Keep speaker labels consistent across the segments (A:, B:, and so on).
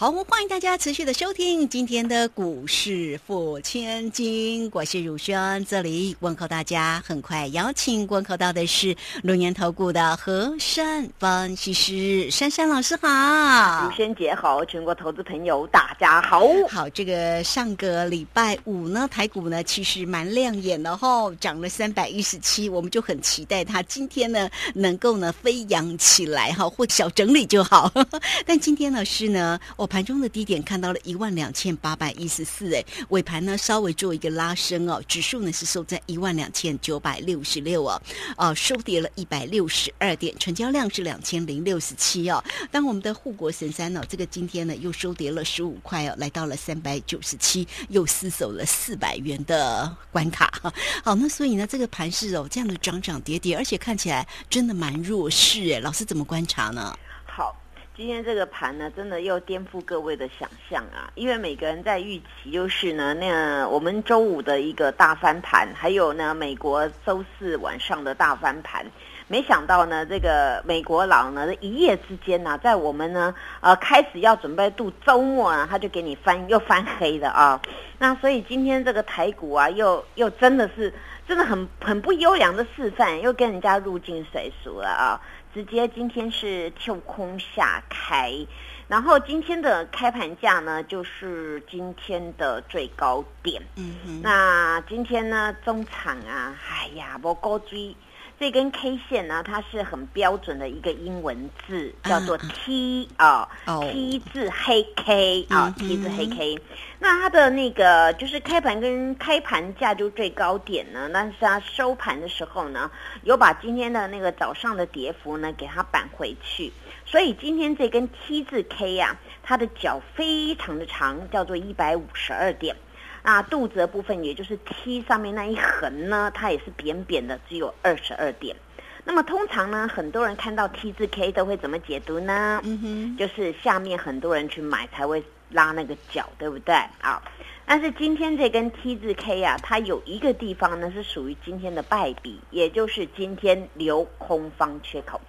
A: 好，欢迎大家持续的收听今天的股市付千金，我是汝轩，这里问候大家。很快邀请问候到的是龙年投顾的何山分析师珊珊老师好，
B: 汝轩姐好，全国投资朋友大家好。
A: 好，这个上个礼拜五呢，台股呢其实蛮亮眼的哈，涨了三百一十七，我们就很期待它今天呢能够呢飞扬起来哈，或小整理就好。但今天呢是呢我。盘中的低点看到了一万两千八百一十四，哎，尾盘呢稍微做一个拉升哦，指数呢是收在一万两千九百六十六哦，哦，收跌了一百六十二点，成交量是两千零六十七哦。当我们的护国神山呢，这个今天呢又收跌了十五块哦，来到了三百九十七，又失守了四百元的关卡。好，那所以呢，这个盘势哦，这样的涨涨跌跌，而且看起来真的蛮弱势哎，老师怎么观察呢？
B: 今天这个盘呢，真的又颠覆各位的想象啊！因为每个人在预期，就是呢，那我们周五的一个大翻盘，还有呢，美国周四晚上的大翻盘，没想到呢，这个美国佬呢，一夜之间呢，在我们呢，呃，开始要准备度周末啊，他就给你翻又翻黑了啊！那所以今天这个台股啊，又又真的是真的很很不优良的示范，又跟人家入境水俗了啊！直接今天是跳空下开，然后今天的开盘价呢，就是今天的最高点。嗯哼，那今天呢，中场啊，哎呀，我高追。这根 K 线呢，它是很标准的一个英文字，叫做 T 啊，T 字黑 K 啊，T 字黑 K。那它的那个就是开盘跟开盘价就最高点呢，但是它收盘的时候呢，有把今天的那个早上的跌幅呢给它扳回去，所以今天这根 T 字 K 呀，它的脚非常的长，叫做一百五十二点。那肚子的部分，也就是 T 上面那一横呢，它也是扁扁的，只有二十二点。那么通常呢，很多人看到 T 字 K 都会怎么解读呢？嗯哼，就是下面很多人去买才会拉那个脚，对不对？啊，但是今天这根 T 字 K 啊，它有一个地方呢是属于今天的败笔，也就是今天留空方缺口。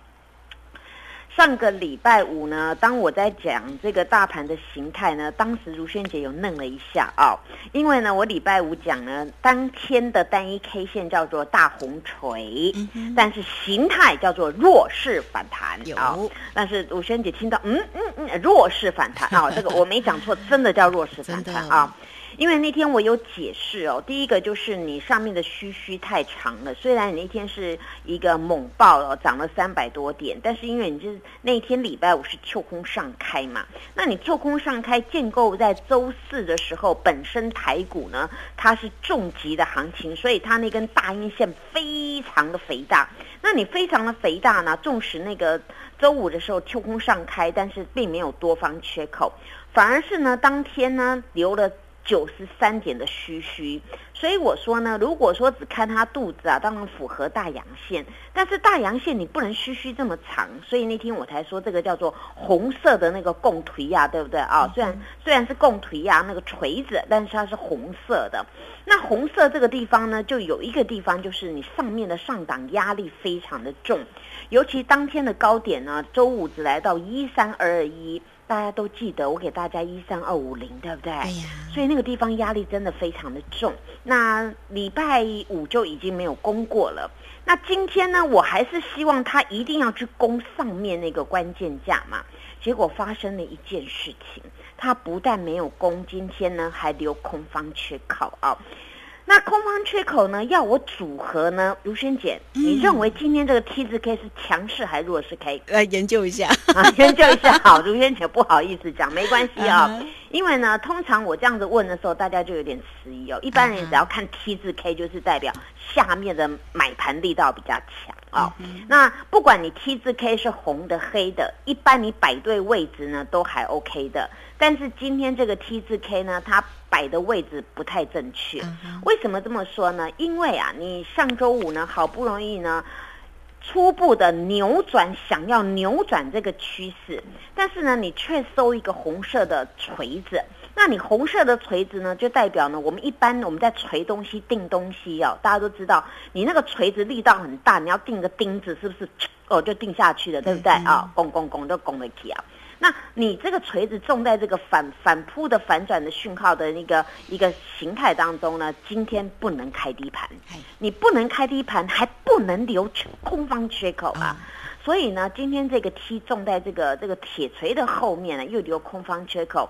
B: 上个礼拜五呢，当我在讲这个大盘的形态呢，当时如萱姐有愣了一下啊，因为呢，我礼拜五讲呢，当天的单一 K 线叫做大红锤，但是形态叫做弱势反弹啊。但是如萱姐听到，嗯嗯嗯，弱势反弹啊，这个我没讲错，真的叫弱势反弹啊。因为那天我有解释哦，第一个就是你上面的虚虚太长了，虽然你那天是一个猛爆哦，涨了三百多点，但是因为你是那天礼拜五是跳空上开嘛，那你跳空上开建构在周四的时候，本身台股呢它是重级的行情，所以它那根大阴线非常的肥大，那你非常的肥大呢，纵使那个周五的时候跳空上开，但是并没有多方缺口，反而是呢当天呢留了。九十三点的虚虚，所以我说呢，如果说只看它肚子啊，当然符合大阳线，但是大阳线你不能虚虚这么长，所以那天我才说这个叫做红色的那个共腿呀，对不对啊？虽然虽然是共腿呀，那个锤子，但是它是红色的。那红色这个地方呢，就有一个地方就是你上面的上档压力非常的重，尤其当天的高点呢，周五只来到一三二二一。大家都记得我给大家一三二五零，对不对？哎
A: 呀。
B: 所以那个地方压力真的非常的重。那礼拜五就已经没有攻过了。那今天呢，我还是希望他一定要去攻上面那个关键价嘛。结果发生了一件事情，他不但没有攻，今天呢还留空方缺口啊。那空方缺口呢？要我组合呢？如萱姐，你认为今天这个 T 字 K 是强势还是弱势 K？
A: 来 研究一下
B: 啊，研究一下。好，如萱姐不好意思讲，没关系啊。因为呢，通常我这样子问的时候，大家就有点迟疑哦。一般人只要看 T 字 K，就是代表下面的买盘力道比较强啊。那不管你 T 字 K 是红的、黑的，一般你摆对位置呢，都还 OK 的。但是今天这个 T 字 K 呢，它摆的位置不太正确。为什么这么说呢？因为啊，你上周五呢，好不容易呢，初步的扭转，想要扭转这个趋势，但是呢，你却收一个红色的锤子。那你红色的锤子呢，就代表呢，我们一般我们在锤东西、钉东西哦，大家都知道，你那个锤子力道很大，你要钉个钉子，是不是哦就钉下去了，对不对啊？拱拱拱就拱得起啊。那你这个锤子重在这个反反扑的反转的讯号的那个一个形态当中呢，今天不能开低盘，你不能开低盘，还不能留空方缺口啊。所以呢，今天这个 T 重在这个这个铁锤的后面呢，又留空方缺口，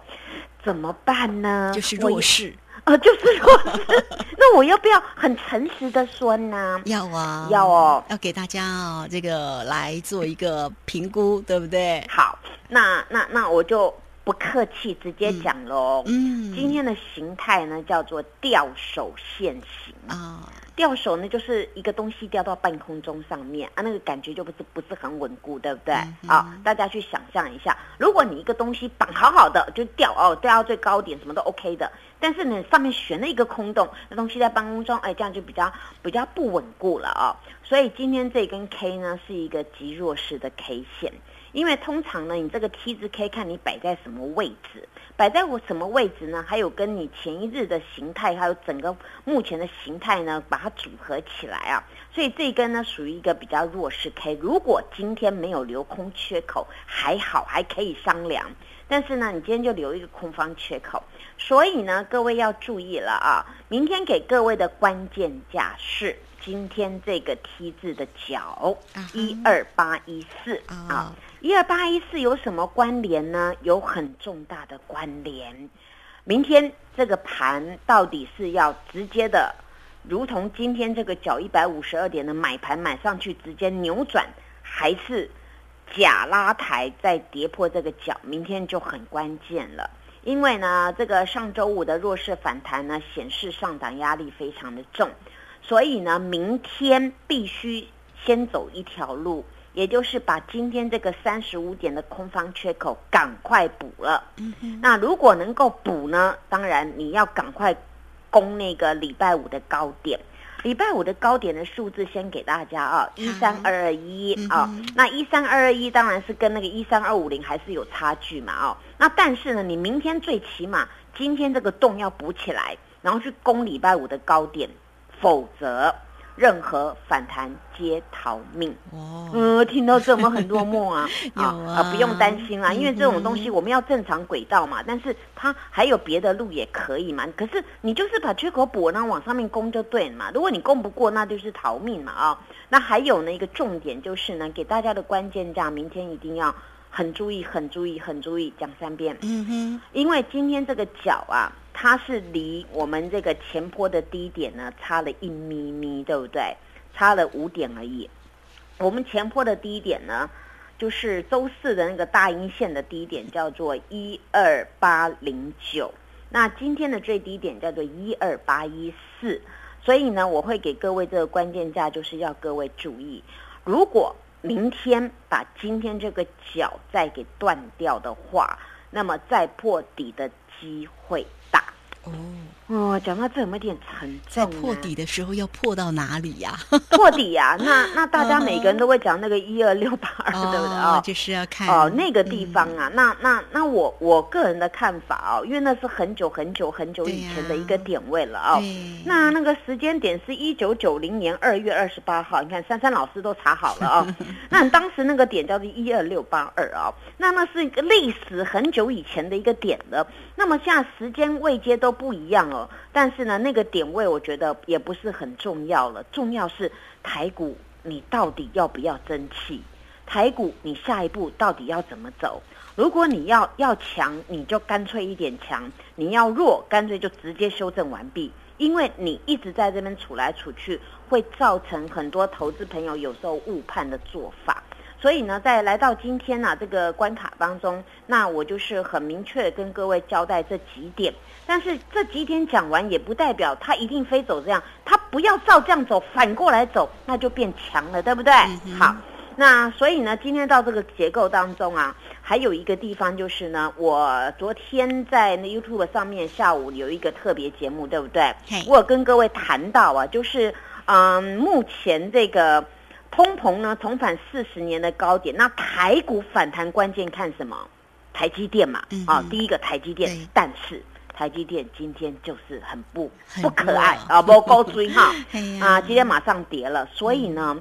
B: 怎么办呢？
A: 就是弱势
B: 啊，就是弱势。那我要不要很诚实的说呢？
A: 要啊，
B: 要哦，
A: 要给大家哦，这个来做一个评估，对不对？
B: 好，那那那我就不客气，直接讲喽。嗯，今天的形态呢，叫做吊手现形啊。掉手呢，就是一个东西掉到半空中上面啊，那个感觉就不是不是很稳固，对不对？啊，大家去想象一下，如果你一个东西绑好好的就掉哦，掉到最高点什么都 OK 的，但是呢上面悬了一个空洞，那东西在半空中，哎，这样就比较比较不稳固了啊。所以今天这根 K 呢是一个极弱势的 K 线。因为通常呢，你这个 T 字 K 看你摆在什么位置，摆在我什么位置呢？还有跟你前一日的形态，还有整个目前的形态呢，把它组合起来啊。所以这一根呢属于一个比较弱势 K。如果今天没有留空缺口，还好还可以商量。但是呢，你今天就留一个空方缺口，所以呢，各位要注意了啊！明天给各位的关键价是今天这个 T 字的角一二八一四啊。一二八一四有什么关联呢？有很重大的关联。明天这个盘到底是要直接的，如同今天这个角一百五十二点的买盘买上去直接扭转，还是假拉抬再跌破这个角？明天就很关键了。因为呢，这个上周五的弱势反弹呢，显示上档压力非常的重，所以呢，明天必须先走一条路。也就是把今天这个三十五点的空方缺口赶快补了。嗯那如果能够补呢？当然你要赶快攻那个礼拜五的高点。礼拜五的高点的数字先给大家啊，一三二二一啊。那一三二二一当然是跟那个一三二五零还是有差距嘛哦。那但是呢，你明天最起码今天这个洞要补起来，然后去攻礼拜五的高点，否则。任何反弹皆逃命。哦，嗯，听到这我们很落寞啊，
A: 啊啊，
B: 不用担心啦，因为这种东西我们要正常轨道嘛，但是它还有别的路也可以嘛。可是你就是把缺口补，然后往上面攻就对了嘛。如果你攻不过，那就是逃命嘛啊。那还有呢一个重点就是呢，给大家的关键价，明天一定要很注意，很注意，很注意，讲三遍。嗯哼，因为今天这个角啊。它是离我们这个前坡的低点呢，差了一咪咪，对不对？差了五点而已。我们前坡的低点呢，就是周四的那个大阴线的低点，叫做一二八零九。那今天的最低点叫做一二八一四。所以呢，我会给各位这个关键价，就是要各位注意，如果明天把今天这个角再给断掉的话，那么再破底的机会。哦。哦，讲到这有没有点沉重？
A: 在破底的时候要破到哪里呀？
B: 破底呀，那那大家每个人都会讲那个一二六八二，对不对啊？
A: 就是要看
B: 哦那个地方啊。那那那我我个人的看法哦，因为那是很久很久很久以前的一个点位了哦。那那个时间点是一九九零年二月二十八号，你看珊珊老师都查好了哦。那当时那个点叫做一二六八二啊，那那是一个历史很久以前的一个点了。那么现在时间位阶都不一样但是呢，那个点位我觉得也不是很重要了。重要是台股你到底要不要争气？台股你下一步到底要怎么走？如果你要要强，你就干脆一点强；你要弱，干脆就直接修正完毕。因为你一直在这边处来处去，会造成很多投资朋友有时候误判的做法。所以呢，在来到今天呢这个关卡当中，那我就是很明确的跟各位交代这几点。但是这几点讲完，也不代表它一定非走这样，它不要照这样走，反过来走，那就变强了，对不对？好，那所以呢，今天到这个结构当中啊，还有一个地方就是呢，我昨天在那 YouTube 上面下午有一个特别节目，对不对？我有跟各位谈到啊，就是嗯，目前这个。通膨呢重返四十年的高点，那台股反弹关键看什么？台积电嘛，啊，第一个台积电，但是台积电今天就是很不不可爱啊，不高追哈，啊，今天马上跌了，所以呢，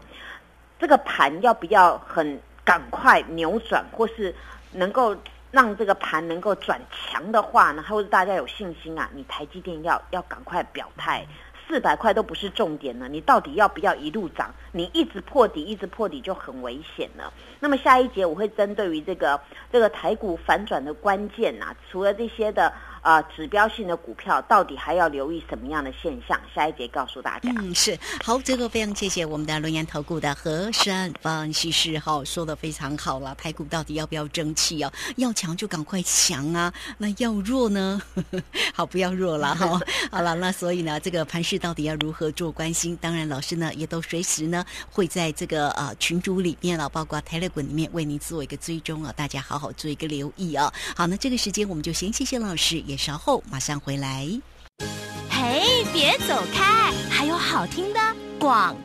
B: 这个盘要不要很赶快扭转，或是能够让这个盘能够转强的话呢，或者大家有信心啊，你台积电要要赶快表态。四百块都不是重点了，你到底要不要一路涨？你一直破底，一直破底就很危险了。那么下一节我会针对于这个这个台股反转的关键呐，除了这些的。啊，指标性的股票到底还要留意什么样的现象？下一节告诉大家。
A: 嗯，是好，这个非常谢谢我们的龙岩投顾的何山分析师哈，说的非常好了。台股到底要不要争气哦？要强就赶快强啊！那要弱呢？好，不要弱了哈。好了，那所以呢，这个盘势到底要如何做关心？当然，老师呢也都随时呢会在这个呃群组里面了，包括台乐滚里面为您做一个追踪啊，大家好好做一个留意啊。好，那这个时间我们就先谢谢老师。也稍后马上回来。
C: 嘿，别走开，还有好听的广。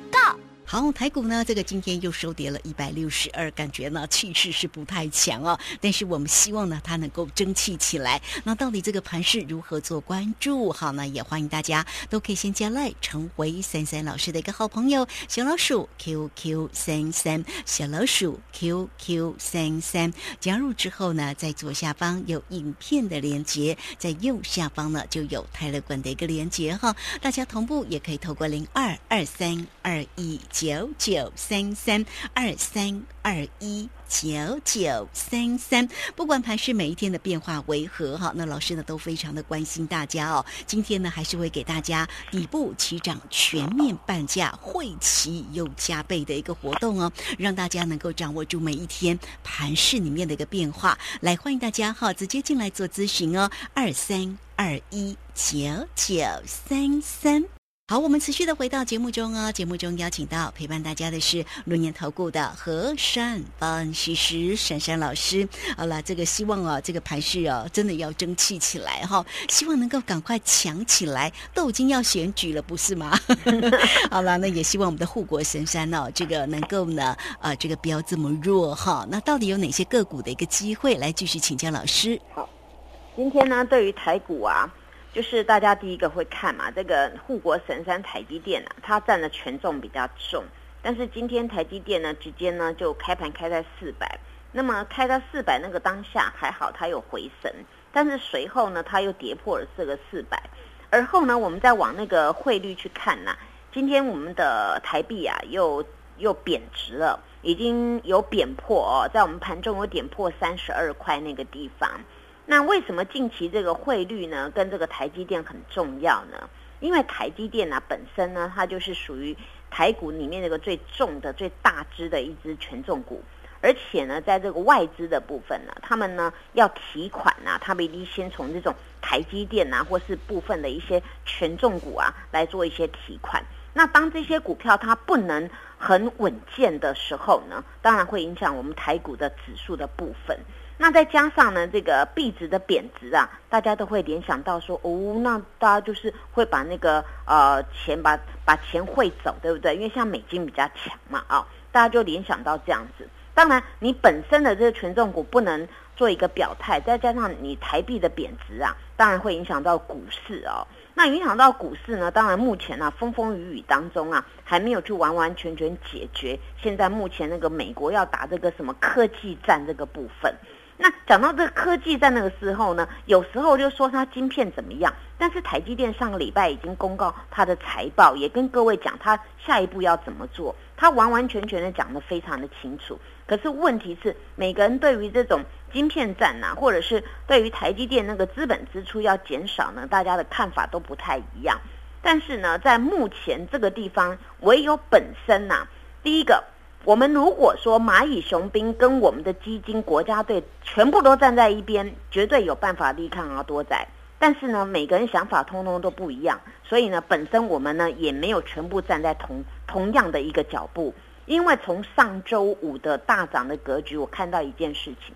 A: 好，台股呢，这个今天又收跌了一百六十二，感觉呢气势是不太强哦。但是我们希望呢，它能够争气起来。那到底这个盘势如何做关注？好，那也欢迎大家都可以先加来成为三三老师的一个好朋友，小老鼠 QQ 三三，小老鼠 QQ 三三。加入之后呢，在左下方有影片的连接，在右下方呢就有泰勒管的一个连接哈。大家同步也可以透过零二二三二一。九九三三二三二一九九三三，不管盘市每一天的变化为何哈，那老师呢都非常的关心大家哦。今天呢还是会给大家底部起涨全面半价，会期又加倍的一个活动哦，让大家能够掌握住每一天盘市里面的一个变化。来欢迎大家哈，直接进来做咨询哦，二三二一九九三三。好，我们持续的回到节目中哦。节目中邀请到陪伴大家的是龙年投顾的和善分析师珊珊老师。好了，这个希望啊，这个盘势哦，真的要争气起来哈，希望能够赶快强起来。都已经要选举了，不是吗？好了，那也希望我们的护国神山哦，这个能够呢，啊，这个不要这么弱哈。那到底有哪些个股的一个机会来继续请教老师？
B: 好，今天呢，对于台股啊。就是大家第一个会看嘛，这个护国神山台积电啊，它占的权重比较重。但是今天台积电呢，直接呢就开盘开在四百，那么开到四百那个当下还好，它有回神，但是随后呢，它又跌破了这个四百。而后呢，我们再往那个汇率去看呐，今天我们的台币啊又又贬值了，已经有贬破哦，在我们盘中有点破三十二块那个地方。那为什么近期这个汇率呢，跟这个台积电很重要呢？因为台积电呢本身呢，它就是属于台股里面那个最重的、最大支的一支权重股，而且呢，在这个外资的部分呢，他们呢要提款呐，他们一定先从这种台积电呐，或是部分的一些权重股啊来做一些提款。那当这些股票它不能很稳健的时候呢，当然会影响我们台股的指数的部分。那再加上呢，这个币值的贬值啊，大家都会联想到说，哦，那大家就是会把那个呃钱把把钱汇走，对不对？因为像美金比较强嘛，啊，大家就联想到这样子。当然，你本身的这个权重股不能做一个表态，再加上你台币的贬值啊，当然会影响到股市哦。那影响到股市呢，当然目前呢风风雨雨当中啊，还没有去完完全全解决。现在目前那个美国要打这个什么科技战这个部分。那讲到这个科技在那个时候呢，有时候就说它晶片怎么样，但是台积电上个礼拜已经公告它的财报，也跟各位讲它下一步要怎么做，它完完全全的讲得非常的清楚。可是问题是，每个人对于这种晶片战呐，或者是对于台积电那个资本支出要减少呢，大家的看法都不太一样。但是呢，在目前这个地方，唯有本身呐，第一个。我们如果说蚂蚁雄兵跟我们的基金国家队全部都站在一边，绝对有办法力抗而多仔。但是呢，每个人想法通通都不一样，所以呢，本身我们呢也没有全部站在同同样的一个脚步。因为从上周五的大涨的格局，我看到一件事情：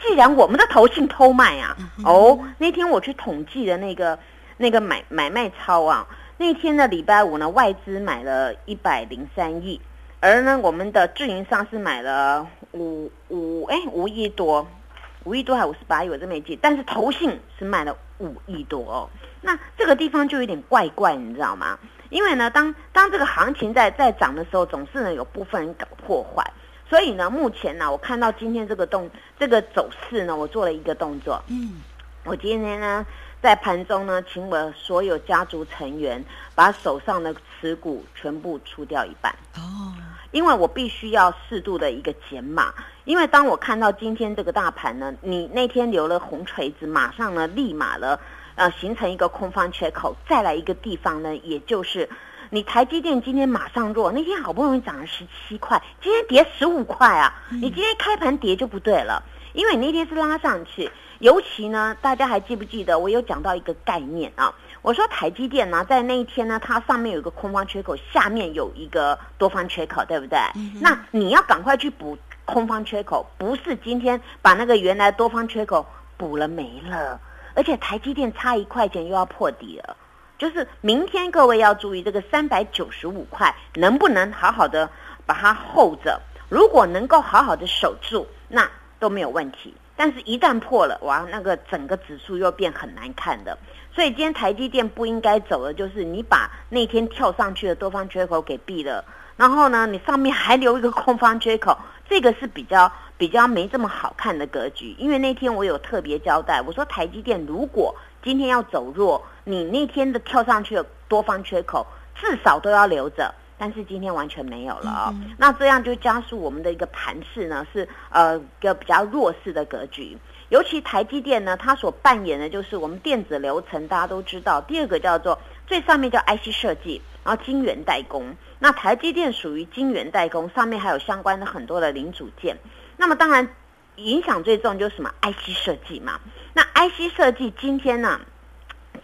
B: 既然我们的投信偷卖啊，哦，那天我去统计的那个那个买买卖超啊，那天的礼拜五呢，外资买了一百零三亿。而呢，我们的自营商是买了五五哎五亿多，五亿多还五十八亿，我真没记。但是投信是卖了五亿多哦。那这个地方就有点怪怪，你知道吗？因为呢，当当这个行情在在涨的时候，总是呢有部分人搞破坏。所以呢，目前呢，我看到今天这个动这个走势呢，我做了一个动作。嗯，我今天呢在盘中呢，请我所有家族成员把手上的持股全部出掉一半。哦，因为我必须要适度的一个减码。因为当我看到今天这个大盘呢，你那天留了红锤子，马上呢立马了，呃，形成一个空方缺口，再来一个地方呢，也就是。你台积电今天马上弱，那天好不容易涨了十七块，今天跌十五块啊！你今天开盘跌就不对了，因为你那天是拉上去，尤其呢，大家还记不记得我有讲到一个概念啊？我说台积电呢，在那一天呢，它上面有一个空方缺口，下面有一个多方缺口，对不对？那你要赶快去补空方缺口，不是今天把那个原来多方缺口补了没了，而且台积电差一块钱又要破底了。就是明天各位要注意这个三百九十五块能不能好好的把它 hold 着？如果能够好好的守住，那都没有问题。但是，一旦破了，哇，那个整个指数又变很难看的。所以，今天台积电不应该走的，就是你把那天跳上去的多方缺口给闭了，然后呢，你上面还留一个空方缺口，这个是比较比较没这么好看的格局。因为那天我有特别交代，我说台积电如果今天要走弱。你那天的跳上去的多方缺口至少都要留着，但是今天完全没有了啊！那这样就加速我们的一个盘势呢，是呃个比较弱势的格局。尤其台积电呢，它所扮演的就是我们电子流程，大家都知道。第二个叫做最上面叫 IC 设计，然后晶圆代工。那台积电属于晶圆代工，上面还有相关的很多的零组件。那么当然影响最重就是什么 IC 设计嘛。那 IC 设计今天呢？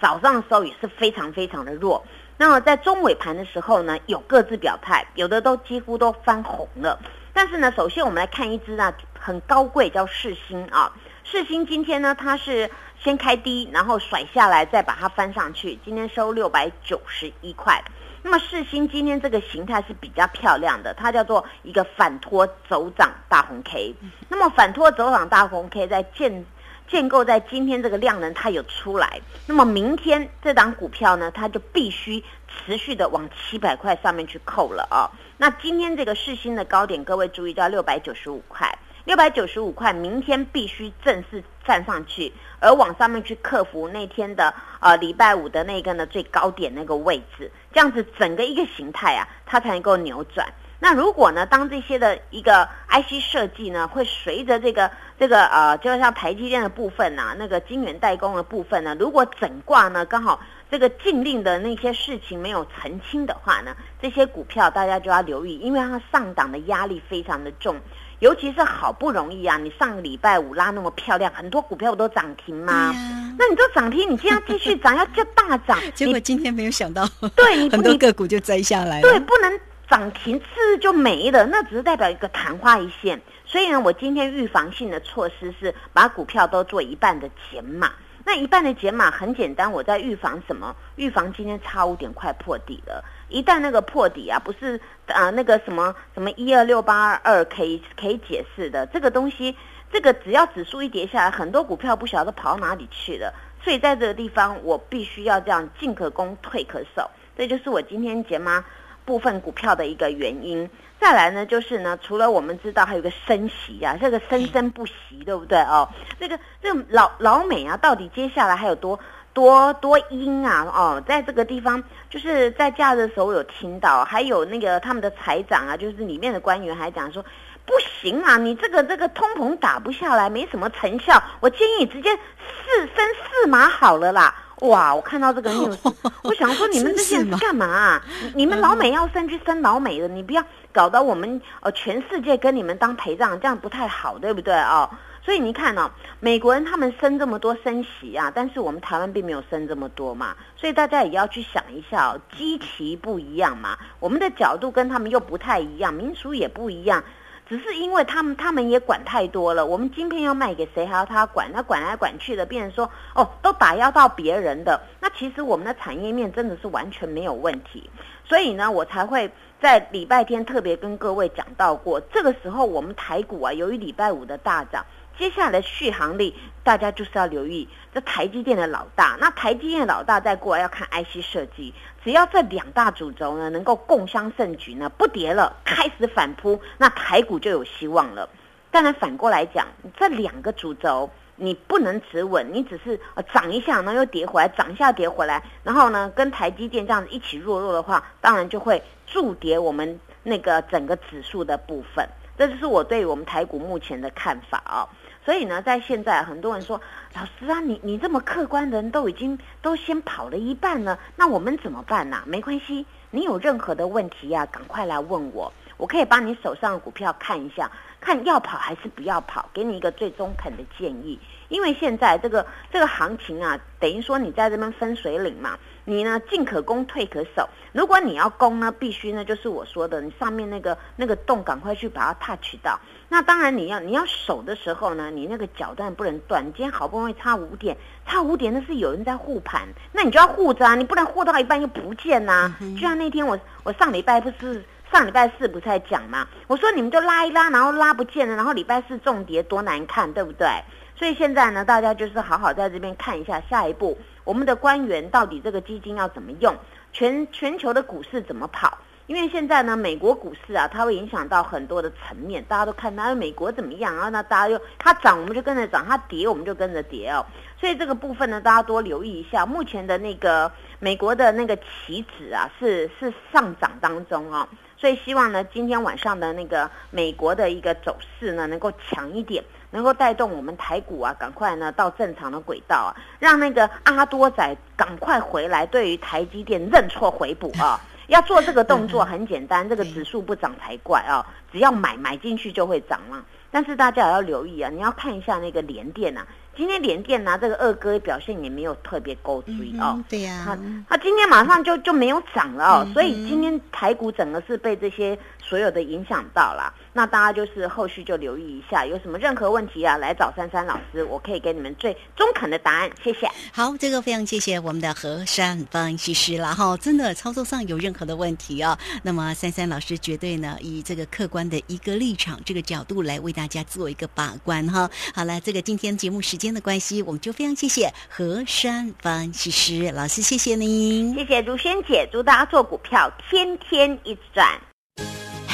B: 早上的时候也是非常非常的弱，那么在中尾盘的时候呢，有各自表态，有的都几乎都翻红了。但是呢，首先我们来看一只呢很高贵叫世星啊，世星今天呢它是先开低，然后甩下来，再把它翻上去，今天收六百九十一块。那么世星今天这个形态是比较漂亮的，它叫做一个反托走涨大红 K。那么反托走涨大红 K 在建。建构在今天这个量能它有出来，那么明天这档股票呢，它就必须持续的往七百块上面去扣了啊。那今天这个市新的高点，各位注意到六百九十五块，六百九十五块，明天必须正式站上去，而往上面去克服那天的呃礼拜五的那个呢最高点那个位置，这样子整个一个形态啊，它才能够扭转。那如果呢？当这些的一个 IC 设计呢，会随着这个这个呃，就像台积电的部分呐，那个晶圆代工的部分呢，如果整挂呢刚好这个禁令的那些事情没有澄清的话呢，这些股票大家就要留意，因为它上档的压力非常的重，尤其是好不容易啊，你上个礼拜五拉那么漂亮，很多股票不都涨停吗？那你都涨停，你今天继续涨，要叫大涨，
A: 结果今天没有想到，
B: 对你
A: 很多个股就摘下来了，
B: 对，不能。涨停次就没了，那只是代表一个昙花一现。所以呢，我今天预防性的措施是把股票都做一半的减码。那一半的减码很简单，我在预防什么？预防今天差五点快破底了。一旦那个破底啊，不是啊那个什么什么一二六八二二可以可以解释的这个东西，这个只要指数一跌下来，很多股票不晓得跑到哪里去了。所以在这个地方，我必须要这样进可攻退可守。这就是我今天减码。部分股票的一个原因，再来呢，就是呢，除了我们知道还有个升息啊，这个生生不息，对不对哦？这个这个老老美啊，到底接下来还有多多多阴啊？哦，在这个地方，就是在假日的时候有听到，还有那个他们的财长啊，就是里面的官员还讲说，不行啊，你这个这个通膨打不下来，没什么成效，我建议你直接四分四码好了啦。哇！我看到这个 news，我想说你们这些人干嘛？你们老美要生去生老美的，你不要搞到我们呃全世界跟你们当陪葬，这样不太好，对不对哦？所以你看呢，美国人他们生这么多升息啊，但是我们台湾并没有生这么多嘛，所以大家也要去想一下哦，基期不一样嘛，我们的角度跟他们又不太一样，民俗也不一样。只是因为他们他们也管太多了，我们晶片要卖给谁还要他管，他管来管去的，变成说哦都打压到别人的。那其实我们的产业面真的是完全没有问题，所以呢，我才会在礼拜天特别跟各位讲到过，这个时候我们台股啊，由于礼拜五的大涨。接下来续航力，大家就是要留意这台积电的老大。那台积电的老大再过来要看 IC 设计，只要这两大主轴呢能够共襄盛举呢，不跌了，开始反扑，那台股就有希望了。当然反过来讲，这两个主轴你不能持稳，你只是涨一下，然后又跌回来，涨一下跌回来，然后呢跟台积电这样子一起弱弱的话，当然就会助跌我们那个整个指数的部分。这就是我对我们台股目前的看法啊。所以呢，在现在很多人说，老师啊，你你这么客观的人都已经都先跑了一半了，那我们怎么办呢？没关系，你有任何的问题呀，赶快来问我，我可以把你手上的股票看一下，看要跑还是不要跑，给你一个最中肯的建议。因为现在这个这个行情啊，等于说你在这边分水岭嘛。你呢，进可攻，退可守。如果你要攻呢，必须呢，就是我说的，你上面那个那个洞，赶快去把它 touch 到。那当然，你要你要守的时候呢，你那个脚段不能断。今天好不容易差五点，差五点那是有人在护盘，那你就要护着啊，你不能护到一半又不见呐。就像那天我我上礼拜不是上礼拜四不是在讲嘛？我说你们就拉一拉，然后拉不见了，然后礼拜四重叠多难看，对不对？所以现在呢，大家就是好好在这边看一下下一步。我们的官员到底这个基金要怎么用？全全球的股市怎么跑？因为现在呢，美国股市啊，它会影响到很多的层面，大家都看到美国怎么样啊？那大家又它涨，我们就跟着涨；它跌，我们就跟着跌哦。所以这个部分呢，大家多留意一下。目前的那个美国的那个期指啊，是是上涨当中啊。所以希望呢，今天晚上的那个美国的一个走势呢，能够强一点。能够带动我们台股啊，赶快呢到正常的轨道啊，让那个阿多仔赶快回来，对于台积电认错回补啊，要做这个动作很简单，这个指数不涨才怪啊，只要买买进去就会涨了。但是大家也要留意啊，你要看一下那个联电呐。今天联电拿这个二哥表现也没有特别高追哦，
A: 对呀，
B: 他他今天马上就就没有涨了哦，所以今天台股整个是被这些所有的影响到了。那大家就是后续就留意一下，有什么任何问题啊，来找珊珊老师，我可以给你们最中肯的答案。谢谢。
A: 好，这个非常谢谢我们的何山分析师了哈，真的操作上有任何的问题啊，那么珊珊老师绝对呢以这个客观的一个立场这个角度来为大家做一个把关哈。好了，这个今天节目时。间的关系，我们就非常谢谢何山分析师老师，谢谢您，
B: 谢谢如萱姐，祝大家做股票天天一赚。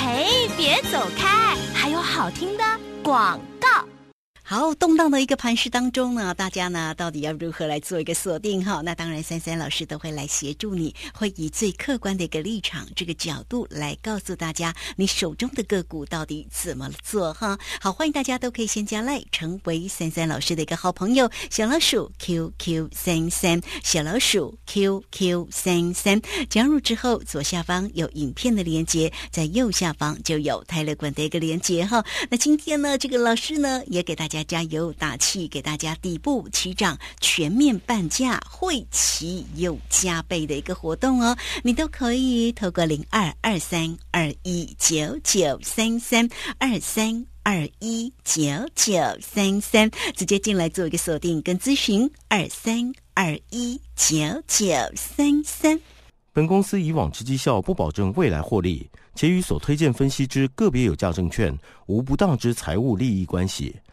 C: 哎，别走开，还有好听的广告。
A: 好动荡的一个盘势当中呢，大家呢到底要如何来做一个锁定哈？那当然，三三老师都会来协助你，会以最客观的一个立场、这个角度来告诉大家，你手中的个股到底怎么做哈？好，欢迎大家都可以先加赖，成为三三老师的一个好朋友，小老鼠 QQ 三三，小老鼠 QQ 三三，加入之后左下方有影片的连接，在右下方就有泰勒管的一个连接哈。那今天呢，这个老师呢也给大家。加油打气，给大家底部起涨全面半价，会齐又加倍的一个活动哦！你都可以透过零二二三二一九九三三二三二一九九三三直接进来做一个锁定跟咨询，二三二一九九三三。
D: 本公司以往之绩效不保证未来获利，且与所推荐分析之个别有价证券无不当之财务利益关系。